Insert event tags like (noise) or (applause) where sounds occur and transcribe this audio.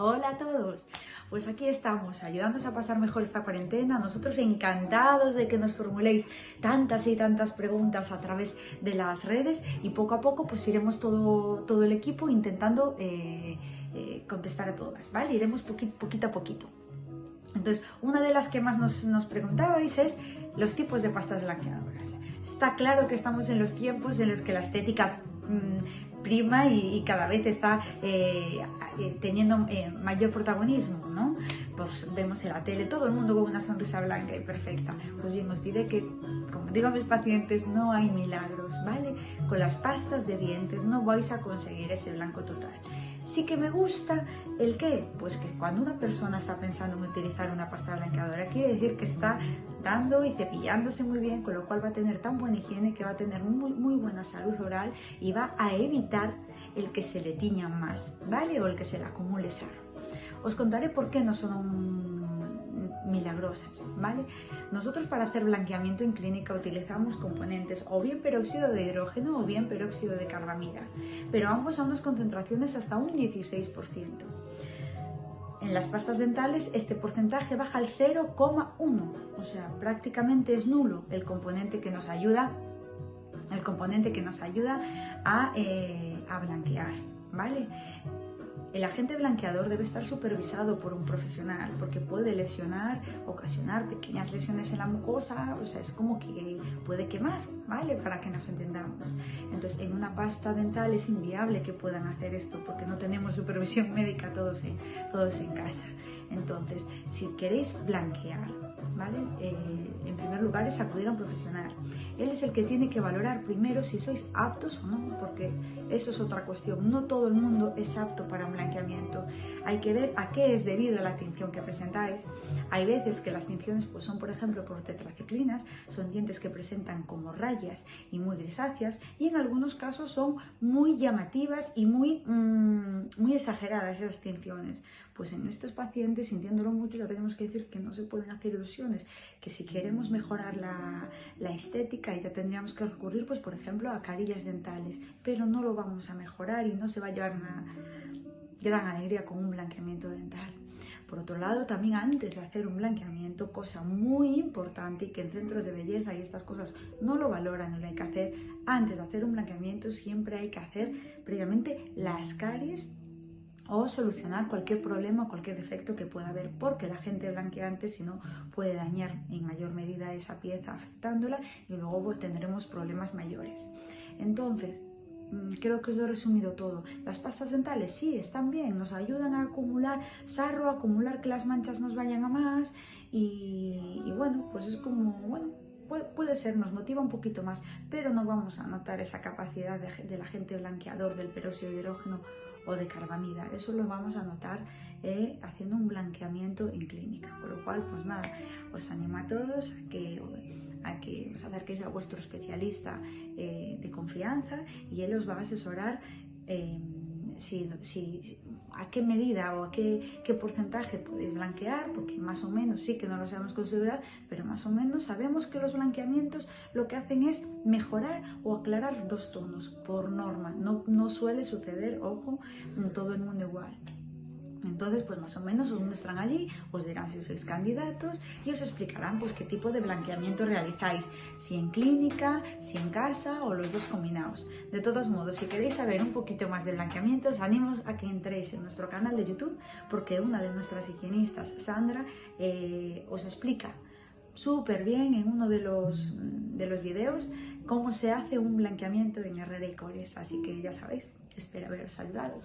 Hola a todos, pues aquí estamos ayudándoos a pasar mejor esta cuarentena. Nosotros encantados de que nos formuléis tantas y tantas preguntas a través de las redes y poco a poco pues iremos todo, todo el equipo intentando eh, eh, contestar a todas, ¿vale? Iremos poquito a poquito. Entonces, una de las que más nos, nos preguntabais es los tipos de pastas blanqueadoras. Está claro que estamos en los tiempos en los que la estética mm, prima y, cada vez está eh, eh, teniendo eh, mayor protagonismo, ¿no? Pues vemos en la tele todo el mundo con una sonrisa blanca y perfecta. Pues bien, os diré que, como digo a mis pacientes, no hay milagros, ¿vale? Con las pastas de dientes no vais a conseguir ese blanco total. Sí que me gusta el qué, pues que cuando una persona está pensando en utilizar una pasta blanqueadora, quiere decir que está dando y cepillándose muy bien, con lo cual va a tener tan buena higiene que va a tener muy, muy buena salud oral y va a evitar el que se le tiña más, ¿vale? O el que se le acumule sarro. Os contaré por qué no son milagrosas, ¿vale? Nosotros para hacer blanqueamiento en clínica utilizamos componentes o bien peróxido de hidrógeno o bien peróxido de carbamida, pero ambos a unas concentraciones hasta un 16%. En las pastas dentales este porcentaje baja al 0,1, o sea, prácticamente es nulo el componente que nos ayuda, el componente que nos ayuda a, eh, a blanquear, ¿vale? El agente blanqueador debe estar supervisado por un profesional porque puede lesionar, ocasionar pequeñas lesiones en la mucosa, o sea, es como que puede quemar, ¿vale? Para que nos entendamos. Entonces, en una pasta dental es inviable que puedan hacer esto porque no tenemos supervisión (laughs) médica todos en, todos en casa. Entonces, si queréis blanquear, ¿vale? Eh, en primer lugar es acudir a un profesional. Él es el que tiene que valorar primero si sois aptos o no, porque eso es otra cuestión. No todo el mundo es apto para un blanqueamiento. Hay que ver a qué es debido la tinción que presentáis. Hay veces que las tinciones pues, son, por ejemplo, por tetraciclinas, son dientes que presentan como rayas y muy grisáceas, y en algunos casos son muy llamativas y muy, mm, muy exageradas esas tinciones. Pues en estos pacientes, sintiéndolo mucho, ya tenemos que decir que no se pueden hacer ilusiones, que si queremos mejorar la, la estética ya tendríamos que recurrir, pues por ejemplo, a carillas dentales, pero no lo vamos a mejorar y no se va a llevar una gran alegría con un blanqueamiento dental. Por otro lado, también antes de hacer un blanqueamiento, cosa muy importante y que en centros de belleza y estas cosas no lo valoran, no lo hay que hacer, antes de hacer un blanqueamiento siempre hay que hacer previamente las caries o solucionar cualquier problema o cualquier defecto que pueda haber, porque la gente blanqueante si no puede dañar en mayor medida esa pieza afectándola y luego tendremos problemas mayores. Entonces, creo que os lo he resumido todo. Las pastas dentales sí, están bien, nos ayudan a acumular sarro, acumular que las manchas nos vayan a más y, bueno, pues es como, bueno, puede, ser, nos motiva un poquito más, pero no vamos a notar esa capacidad de, del agente blanqueador del peróxido de hidrógeno o de carbamida. Eso lo vamos a notar eh, haciendo un blanqueamiento en clínica. Por lo cual, pues nada, os animo a todos a que, a que os acerquéis a vuestro especialista eh, de confianza y él os va a asesorar. Eh, si, a qué medida o a qué, porcentaje podéis blanquear, porque más o menos sí que no lo sabemos considerar, pero más o menos sabemos que los blanqueamientos lo que hacen es mejorar o aclarar dos tonos por norma. No, no suele suceder, ojo, todo el mundo igual. Entonces, pues más o menos os muestran allí, os dirán si sois candidatos y os explicarán pues qué tipo de blanqueamiento realizáis, si en clínica, si en casa o los dos combinados. De todos modos, si queréis saber un poquito más de blanqueamiento, os animo a que entréis en nuestro canal de YouTube porque una de nuestras higienistas, Sandra, eh, os explica súper bien en uno de los, de los videos cómo se hace un blanqueamiento en Herrera y Cores. Así que ya sabéis, espero haberos saludado.